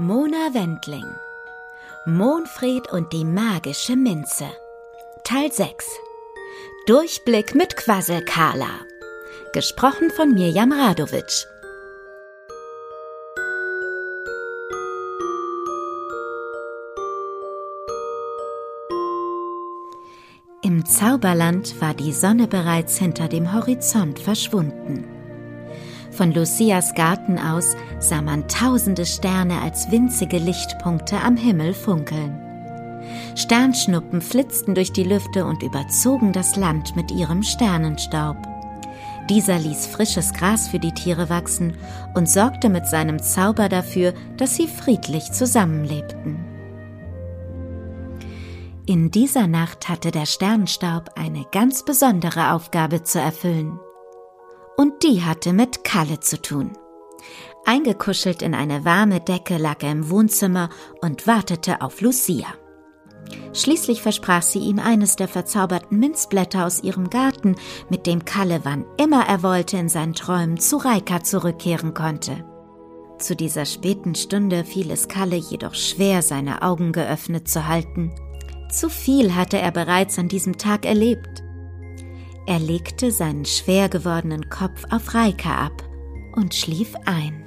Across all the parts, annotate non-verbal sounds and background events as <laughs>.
Mona Wendling. Monfried und die magische Minze. Teil 6 Durchblick mit Quasselkala. Gesprochen von Mirjam Radowitsch Zauberland war die Sonne bereits hinter dem Horizont verschwunden. Von Lucias Garten aus sah man tausende Sterne als winzige Lichtpunkte am Himmel funkeln. Sternschnuppen flitzten durch die Lüfte und überzogen das Land mit ihrem Sternenstaub. Dieser ließ frisches Gras für die Tiere wachsen und sorgte mit seinem Zauber dafür, dass sie friedlich zusammenlebten. In dieser Nacht hatte der Sternenstaub eine ganz besondere Aufgabe zu erfüllen und die hatte mit Kalle zu tun. Eingekuschelt in eine warme Decke lag er im Wohnzimmer und wartete auf Lucia. Schließlich versprach sie ihm eines der verzauberten Minzblätter aus ihrem Garten, mit dem Kalle wann immer er wollte in seinen Träumen zu Reika zurückkehren konnte. Zu dieser späten Stunde fiel es Kalle jedoch schwer, seine Augen geöffnet zu halten. Zu viel hatte er bereits an diesem Tag erlebt. Er legte seinen schwer gewordenen Kopf auf Reika ab und schlief ein.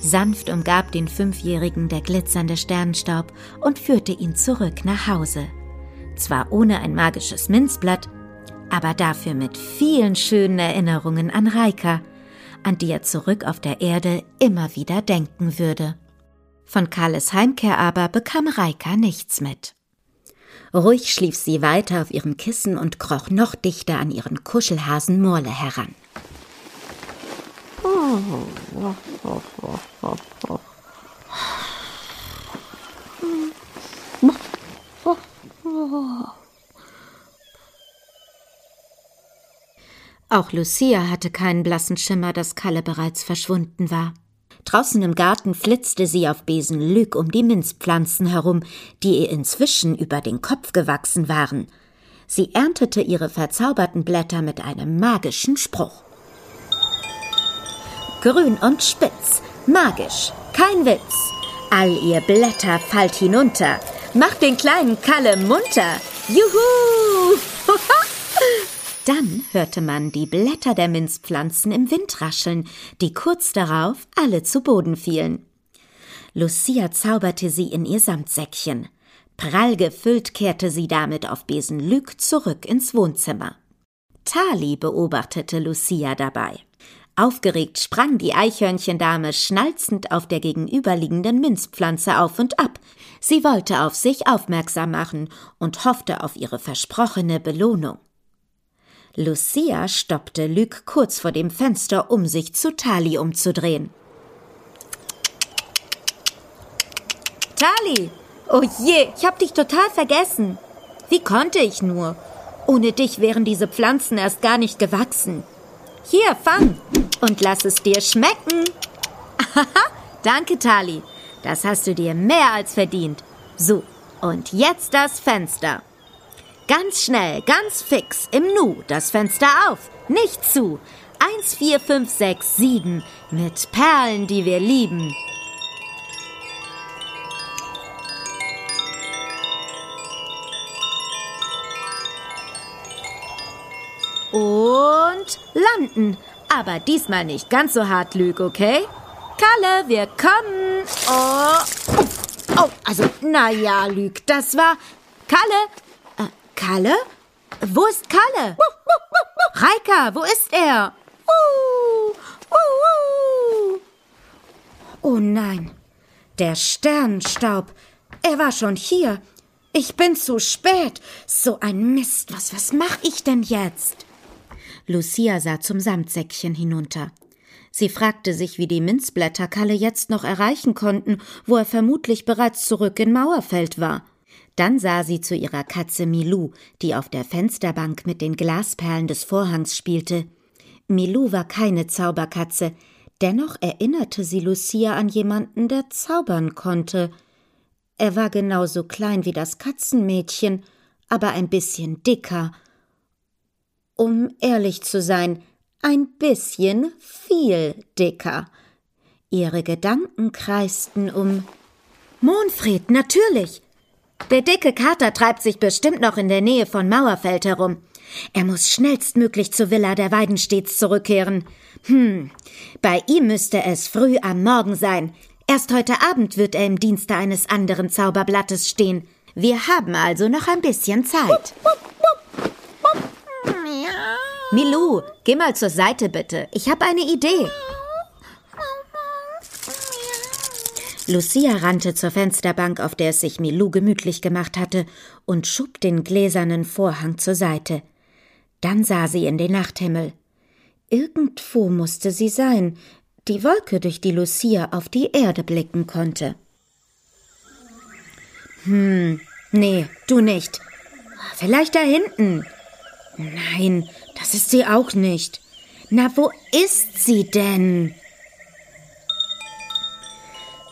Sanft umgab den Fünfjährigen der glitzernde Sternenstaub und führte ihn zurück nach Hause. Zwar ohne ein magisches Minzblatt, aber dafür mit vielen schönen Erinnerungen an Reika, an die er zurück auf der Erde immer wieder denken würde. Von Karles Heimkehr aber bekam Reika nichts mit. Ruhig schlief sie weiter auf ihrem Kissen und kroch noch dichter an ihren Kuschelhasen Morle heran. Auch Lucia hatte keinen blassen Schimmer, dass Kalle bereits verschwunden war. Draußen im Garten flitzte sie auf Besen Lüg um die Minzpflanzen herum, die ihr inzwischen über den Kopf gewachsen waren. Sie erntete ihre verzauberten Blätter mit einem magischen Spruch. Grün und spitz, magisch, kein Witz. All ihr Blätter fallt hinunter, macht den kleinen Kalle munter. Juhu! <laughs> Dann hörte man die Blätter der Minzpflanzen im Wind rascheln, die kurz darauf alle zu Boden fielen. Lucia zauberte sie in ihr Samtsäckchen. Prall gefüllt kehrte sie damit auf Besen Lüg zurück ins Wohnzimmer. Tali beobachtete Lucia dabei. Aufgeregt sprang die Eichhörnchendame schnalzend auf der gegenüberliegenden Minzpflanze auf und ab. Sie wollte auf sich aufmerksam machen und hoffte auf ihre versprochene Belohnung. Lucia stoppte Luc kurz vor dem Fenster, um sich zu Tali umzudrehen. Tali! Oh je, ich hab dich total vergessen. Wie konnte ich nur? Ohne dich wären diese Pflanzen erst gar nicht gewachsen. Hier, fang und lass es dir schmecken. Danke, Tali. Das hast du dir mehr als verdient. So, und jetzt das Fenster. Ganz schnell, ganz fix, im Nu, das Fenster auf, nicht zu. Eins, vier, fünf, sechs, sieben, mit Perlen, die wir lieben. Und landen. Aber diesmal nicht ganz so hart, Lüg, okay? Kalle, wir kommen. Oh, oh also, naja, Lüg, das war... Kalle, Kalle? Wo ist Kalle? Reika, wo ist er? Oh nein, der Sternenstaub. Er war schon hier. Ich bin zu spät. So ein Mist. Was, was mach ich denn jetzt? Lucia sah zum Samtsäckchen hinunter. Sie fragte sich, wie die Minzblätter Kalle jetzt noch erreichen konnten, wo er vermutlich bereits zurück in Mauerfeld war. Dann sah sie zu ihrer Katze Milou, die auf der Fensterbank mit den Glasperlen des Vorhangs spielte. Milou war keine Zauberkatze, Dennoch erinnerte sie Lucia an jemanden, der zaubern konnte. Er war genauso klein wie das Katzenmädchen, aber ein bisschen dicker. Um ehrlich zu sein, ein bisschen viel dicker. Ihre Gedanken kreisten um Monfred, natürlich. Der dicke Kater treibt sich bestimmt noch in der Nähe von Mauerfeld herum. Er muss schnellstmöglich zur Villa der Weidenstets zurückkehren. Hm, bei ihm müsste es früh am Morgen sein. Erst heute Abend wird er im Dienste eines anderen Zauberblattes stehen. Wir haben also noch ein bisschen Zeit. Milou, geh mal zur Seite bitte. Ich habe eine Idee. Lucia rannte zur Fensterbank, auf der es sich Milou gemütlich gemacht hatte, und schob den gläsernen Vorhang zur Seite. Dann sah sie in den Nachthimmel. Irgendwo musste sie sein, die Wolke, durch die Lucia auf die Erde blicken konnte. Hm, nee, du nicht. Vielleicht da hinten. Nein, das ist sie auch nicht. Na, wo ist sie denn?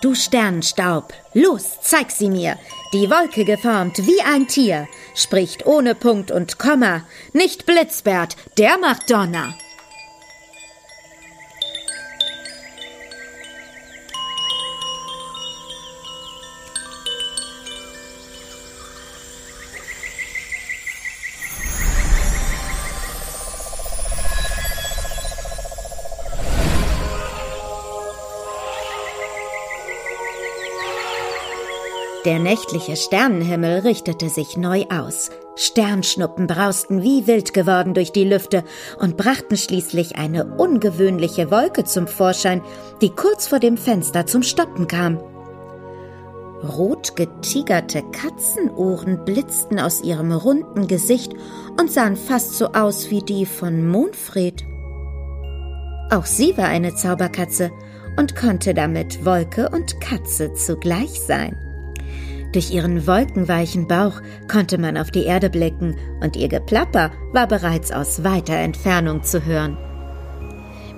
Du Sternstaub, los, zeig sie mir. Die Wolke geformt wie ein Tier, spricht ohne Punkt und Komma, nicht Blitzbert, der macht Donner. Der nächtliche Sternenhimmel richtete sich neu aus. Sternschnuppen brausten wie wild geworden durch die Lüfte und brachten schließlich eine ungewöhnliche Wolke zum Vorschein, die kurz vor dem Fenster zum Stoppen kam. Rot getigerte Katzenohren blitzten aus ihrem runden Gesicht und sahen fast so aus wie die von Mondfried. Auch sie war eine Zauberkatze und konnte damit Wolke und Katze zugleich sein. Durch ihren wolkenweichen Bauch konnte man auf die Erde blicken und ihr Geplapper war bereits aus weiter Entfernung zu hören.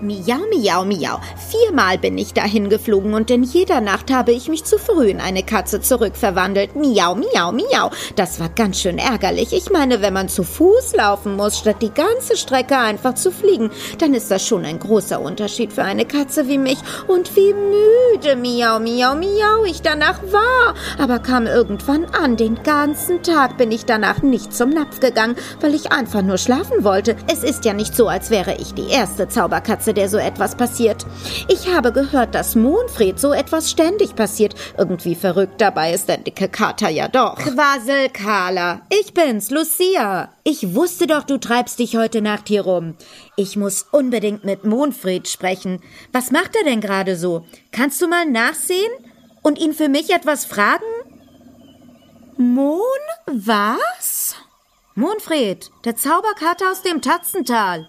Miau, miau, miau. Viermal bin ich dahin geflogen und in jeder Nacht habe ich mich zu früh in eine Katze zurückverwandelt. Miau, miau, miau. Das war ganz schön ärgerlich. Ich meine, wenn man zu Fuß laufen muss, statt die ganze Strecke einfach zu fliegen, dann ist das schon ein großer Unterschied für eine Katze wie mich. Und wie müde, miau, miau, miau, ich danach war. Aber kam irgendwann an. Den ganzen Tag bin ich danach nicht zum Napf gegangen, weil ich einfach nur schlafen wollte. Es ist ja nicht so, als wäre ich die erste Zauberkatze Klasse, der so etwas passiert. Ich habe gehört, dass Monfred so etwas ständig passiert. Irgendwie verrückt, dabei ist der dicke Kater ja doch. Quasselkala, ich bin's, Lucia. Ich wusste doch, du treibst dich heute Nacht hier rum. Ich muss unbedingt mit Monfred sprechen. Was macht er denn gerade so? Kannst du mal nachsehen und ihn für mich etwas fragen? Mon was? Monfred, der Zauberkater aus dem Tatzental.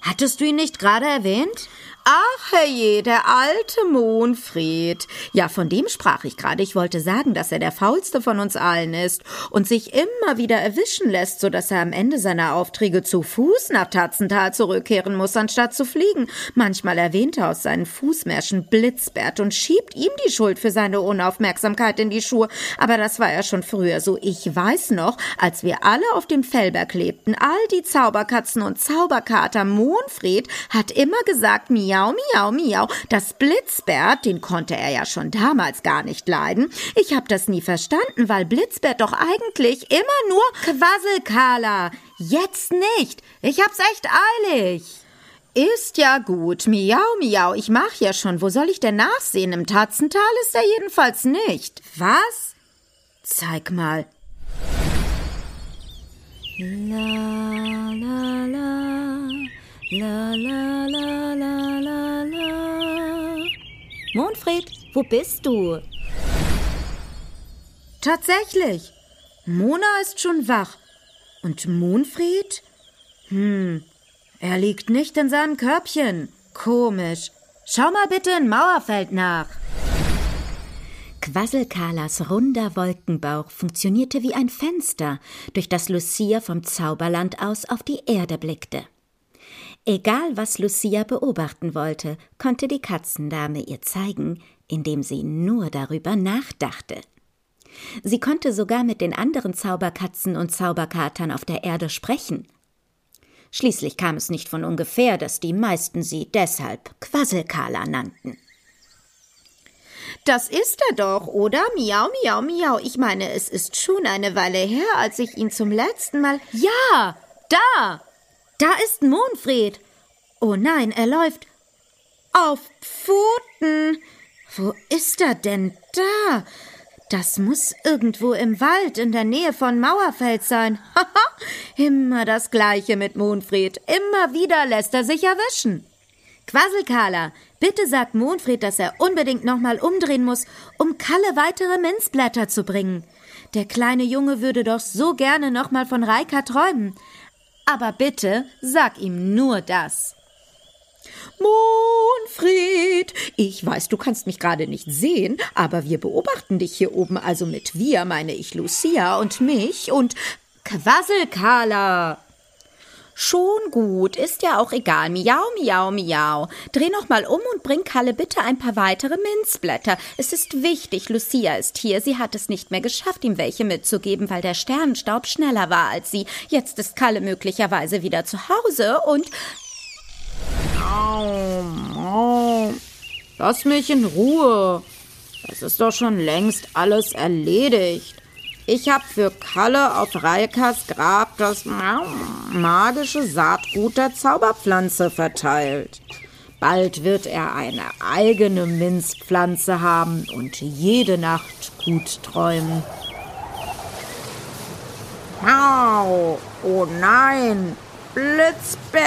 Hattest du ihn nicht gerade erwähnt? Ach herrje, der alte Monfried. Ja, von dem sprach ich gerade. Ich wollte sagen, dass er der faulste von uns allen ist und sich immer wieder erwischen lässt, so dass er am Ende seiner Aufträge zu Fuß nach Tatzental zurückkehren muss, anstatt zu fliegen. Manchmal erwähnt er aus seinen Fußmärschen Blitzbert und schiebt ihm die Schuld für seine Unaufmerksamkeit in die Schuhe. Aber das war ja schon früher so. Ich weiß noch, als wir alle auf dem Fellberg lebten, all die Zauberkatzen und Zauberkater, Monfried hat immer gesagt, mir Miau, miau, miau. Das Blitzbert, den konnte er ja schon damals gar nicht leiden. Ich hab das nie verstanden, weil Blitzbert doch eigentlich immer nur Quasselkala. Jetzt nicht. Ich hab's echt eilig. Ist ja gut. Miau, miau. Ich mach ja schon. Wo soll ich denn nachsehen? Im Tatzental ist er jedenfalls nicht. Was? Zeig mal. La, la, la. La, la, la. Monfred, wo bist du? Tatsächlich. Mona ist schon wach. Und Monfried? Hm, er liegt nicht in seinem Körbchen. Komisch. Schau mal bitte in Mauerfeld nach. Quasselkalas runder Wolkenbauch funktionierte wie ein Fenster, durch das Lucia vom Zauberland aus auf die Erde blickte. Egal, was Lucia beobachten wollte, konnte die Katzendame ihr zeigen, indem sie nur darüber nachdachte. Sie konnte sogar mit den anderen Zauberkatzen und Zauberkatern auf der Erde sprechen. Schließlich kam es nicht von ungefähr, dass die meisten sie deshalb Quasselkala nannten. Das ist er doch, oder? Miau, miau, miau. Ich meine, es ist schon eine Weile her, als ich ihn zum letzten Mal. Ja, da! Da ist Monfred. Oh nein, er läuft auf Pfoten. Wo ist er denn da? Das muss irgendwo im Wald in der Nähe von Mauerfeld sein. Haha, immer das Gleiche mit Monfred. Immer wieder lässt er sich erwischen. Quasselkala, bitte sagt Monfred, dass er unbedingt nochmal umdrehen muss, um Kalle weitere Minzblätter zu bringen. Der kleine Junge würde doch so gerne nochmal von Reika träumen. Aber bitte sag ihm nur das. Monfried, ich weiß, du kannst mich gerade nicht sehen, aber wir beobachten dich hier oben. Also mit wir meine ich Lucia und mich und Quasselkala. Schon gut, ist ja auch egal. Miau, miau, miau. Dreh noch mal um und bring Kalle bitte ein paar weitere Minzblätter. Es ist wichtig, Lucia ist hier. Sie hat es nicht mehr geschafft, ihm welche mitzugeben, weil der Sternenstaub schneller war als sie. Jetzt ist Kalle möglicherweise wieder zu Hause und Lass mich in Ruhe. Es ist doch schon längst alles erledigt. Ich habe für Kalle auf Reikas Grab das magische Saatgut der Zauberpflanze verteilt. Bald wird er eine eigene Minzpflanze haben und jede Nacht gut träumen. Au! Oh nein! Blitzbert!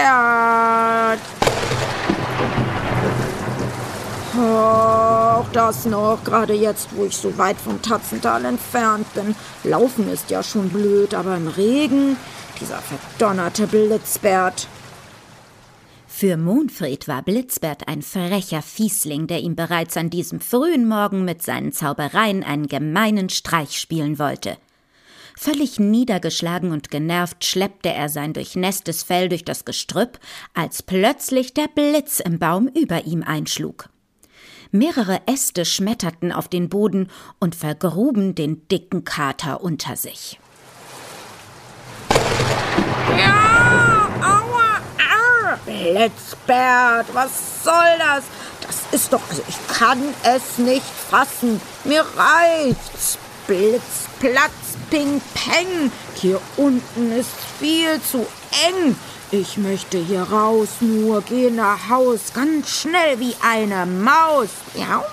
Auch das noch, gerade jetzt, wo ich so weit vom Tatzental entfernt bin. Laufen ist ja schon blöd, aber im Regen, dieser verdonnerte Blitzbert. Für Monfried war Blitzbert ein frecher Fiesling, der ihm bereits an diesem frühen Morgen mit seinen Zaubereien einen gemeinen Streich spielen wollte. Völlig niedergeschlagen und genervt schleppte er sein durchnässtes Fell durch das Gestrüpp, als plötzlich der Blitz im Baum über ihm einschlug. Mehrere Äste schmetterten auf den Boden und vergruben den dicken Kater unter sich. Ja, aua, aua. Blitzbert, was soll das? Das ist doch, also ich kann es nicht fassen. Mir reicht's. Blitz, Platz, Ping, Peng. Hier unten ist viel zu eng. Ich möchte hier raus, nur geh nach Haus, ganz schnell wie eine Maus. Miau, miau.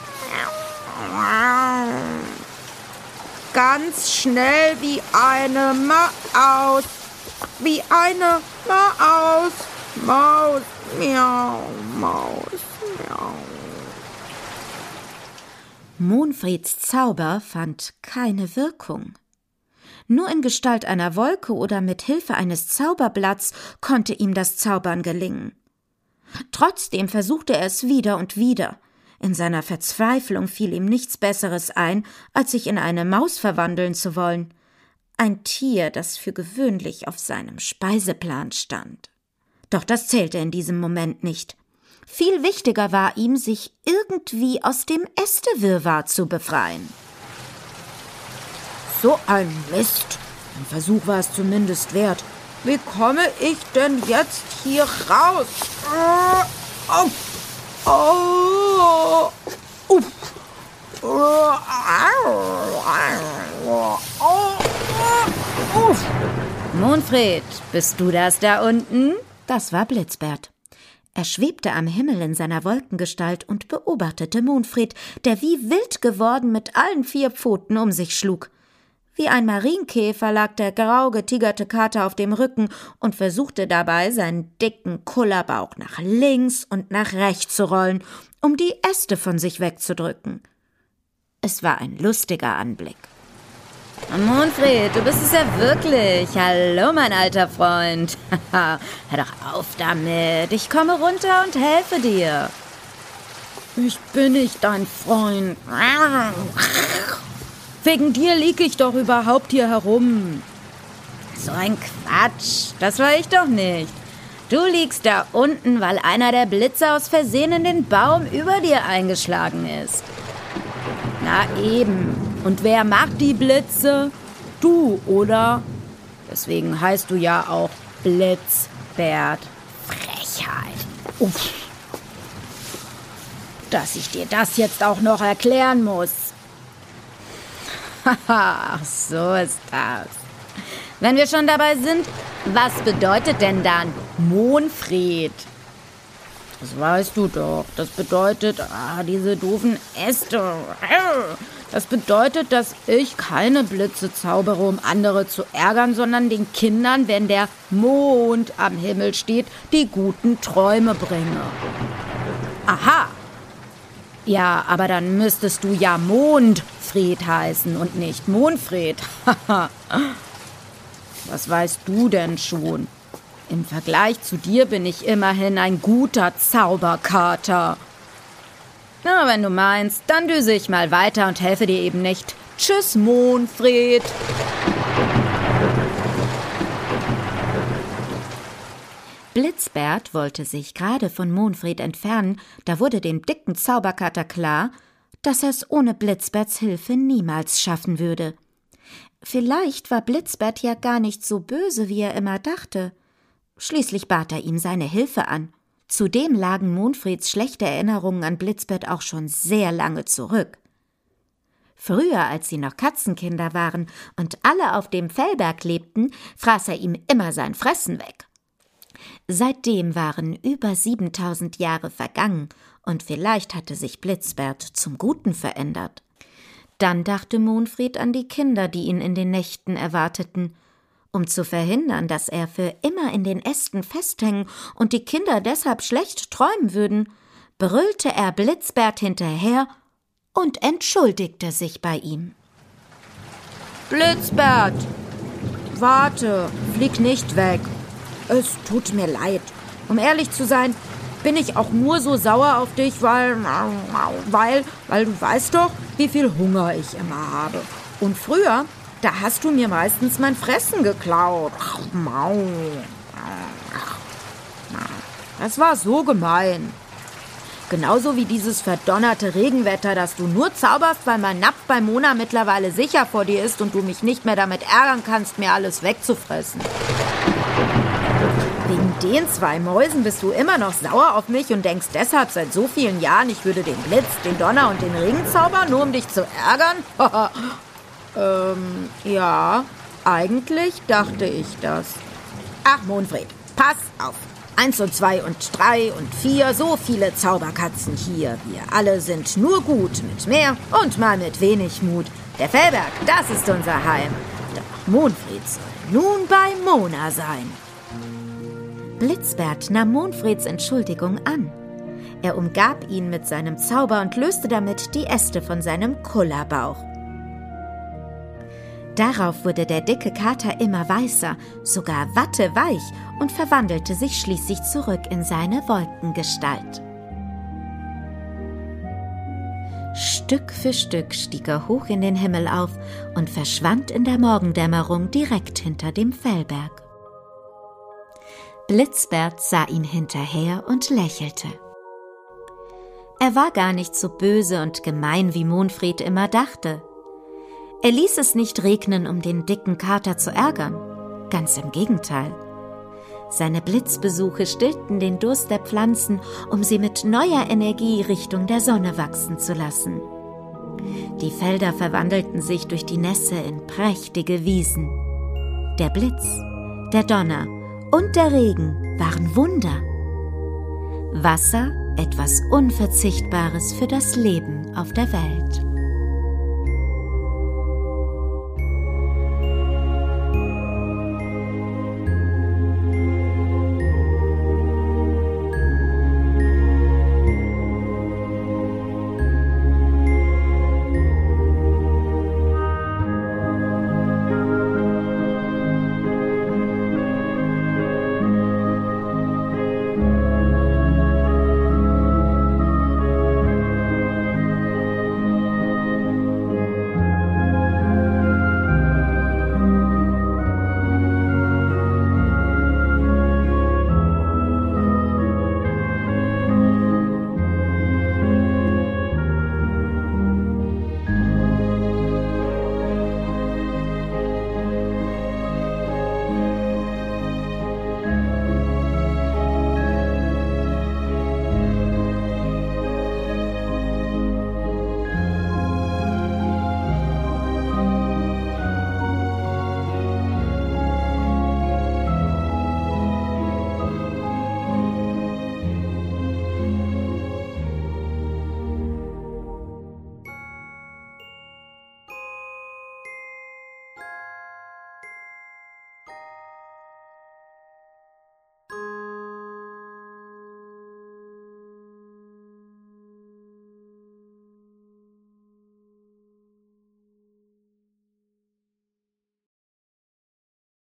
Ganz schnell wie eine Maus. Wie eine Maus. Maus, miau, Maus, miau. Monfrieds Zauber fand keine Wirkung. Nur in Gestalt einer Wolke oder mit Hilfe eines Zauberblatts konnte ihm das Zaubern gelingen. Trotzdem versuchte er es wieder und wieder. In seiner Verzweiflung fiel ihm nichts Besseres ein, als sich in eine Maus verwandeln zu wollen. Ein Tier, das für gewöhnlich auf seinem Speiseplan stand. Doch das zählte in diesem Moment nicht. Viel wichtiger war ihm, sich irgendwie aus dem Ästewirrwarr zu befreien. So ein Mist. Ein Versuch war es zumindest wert. Wie komme ich denn jetzt hier raus? Oh, oh, oh, oh, Monfred, bist du das da unten? Das war Blitzbert. Er schwebte am Himmel in seiner Wolkengestalt und beobachtete Monfred, der wie wild geworden mit allen vier Pfoten um sich schlug. Wie ein Marienkäfer lag der grau getigerte Kater auf dem Rücken und versuchte dabei, seinen dicken Kullerbauch nach links und nach rechts zu rollen, um die Äste von sich wegzudrücken. Es war ein lustiger Anblick. Monfred, du bist es ja wirklich. Hallo, mein alter Freund. <laughs> Hör doch auf damit. Ich komme runter und helfe dir. Ich bin nicht dein Freund. <laughs> Wegen dir lieg ich doch überhaupt hier herum. So ein Quatsch. Das war ich doch nicht. Du liegst da unten, weil einer der Blitze aus Versehen in den Baum über dir eingeschlagen ist. Na eben. Und wer macht die Blitze? Du, oder? Deswegen heißt du ja auch Blitzbert. Frechheit. Uff. Dass ich dir das jetzt auch noch erklären muss. <laughs> Haha, so ist das. Wenn wir schon dabei sind, was bedeutet denn dann Monfried? Das weißt du doch. Das bedeutet, ah, diese doofen Äste. Das bedeutet, dass ich keine Blitze zaubere, um andere zu ärgern, sondern den Kindern, wenn der Mond am Himmel steht, die guten Träume bringe. Aha. Ja, aber dann müsstest du ja Mondfried heißen und nicht Mondfried. <laughs> Was weißt du denn schon? Im Vergleich zu dir bin ich immerhin ein guter Zauberkater. Na, wenn du meinst, dann düse ich mal weiter und helfe dir eben nicht. Tschüss, Monfred. Blitzbert wollte sich gerade von Monfred entfernen, da wurde dem dicken Zauberkater klar, dass er es ohne Blitzberts Hilfe niemals schaffen würde. Vielleicht war Blitzbert ja gar nicht so böse, wie er immer dachte. Schließlich bat er ihm seine Hilfe an. Zudem lagen Monfreds schlechte Erinnerungen an Blitzbert auch schon sehr lange zurück. Früher, als sie noch Katzenkinder waren und alle auf dem Fellberg lebten, fraß er ihm immer sein Fressen weg. Seitdem waren über 7000 Jahre vergangen und vielleicht hatte sich Blitzbert zum Guten verändert. Dann dachte Monfried an die Kinder, die ihn in den Nächten erwarteten um zu verhindern, dass er für immer in den Ästen festhängen und die Kinder deshalb schlecht träumen würden, brüllte er Blitzbert hinterher und entschuldigte sich bei ihm. Blitzbert! Warte, flieg nicht weg. Es tut mir leid. Um ehrlich zu sein, bin ich auch nur so sauer auf dich, weil, weil, weil du weißt doch, wie viel Hunger ich immer habe. Und früher da hast du mir meistens mein Fressen geklaut. Das war so gemein. Genauso wie dieses verdonnerte Regenwetter, das du nur zauberst, weil mein Napf bei Mona mittlerweile sicher vor dir ist und du mich nicht mehr damit ärgern kannst, mir alles wegzufressen. Wegen den zwei Mäusen bist du immer noch sauer auf mich und denkst deshalb seit so vielen Jahren, ich würde den Blitz, den Donner und den Regen zaubern, nur um dich zu ärgern? <laughs> Ähm, ja, eigentlich dachte ich das. Ach, Monfred, pass auf. Eins und zwei und drei und vier, so viele Zauberkatzen hier. Wir alle sind nur gut, mit mehr und mal mit wenig Mut. Der Fellberg, das ist unser Heim. Doch Monfred soll nun bei Mona sein. Blitzbert nahm Monfreds Entschuldigung an. Er umgab ihn mit seinem Zauber und löste damit die Äste von seinem Kullerbauch. Darauf wurde der dicke Kater immer weißer, sogar watteweich und verwandelte sich schließlich zurück in seine Wolkengestalt. Stück für Stück stieg er hoch in den Himmel auf und verschwand in der Morgendämmerung direkt hinter dem Fellberg. Blitzbert sah ihn hinterher und lächelte. Er war gar nicht so böse und gemein, wie Monfried immer dachte. Er ließ es nicht regnen, um den dicken Kater zu ärgern. Ganz im Gegenteil. Seine Blitzbesuche stillten den Durst der Pflanzen, um sie mit neuer Energie Richtung der Sonne wachsen zu lassen. Die Felder verwandelten sich durch die Nässe in prächtige Wiesen. Der Blitz, der Donner und der Regen waren Wunder. Wasser etwas Unverzichtbares für das Leben auf der Welt.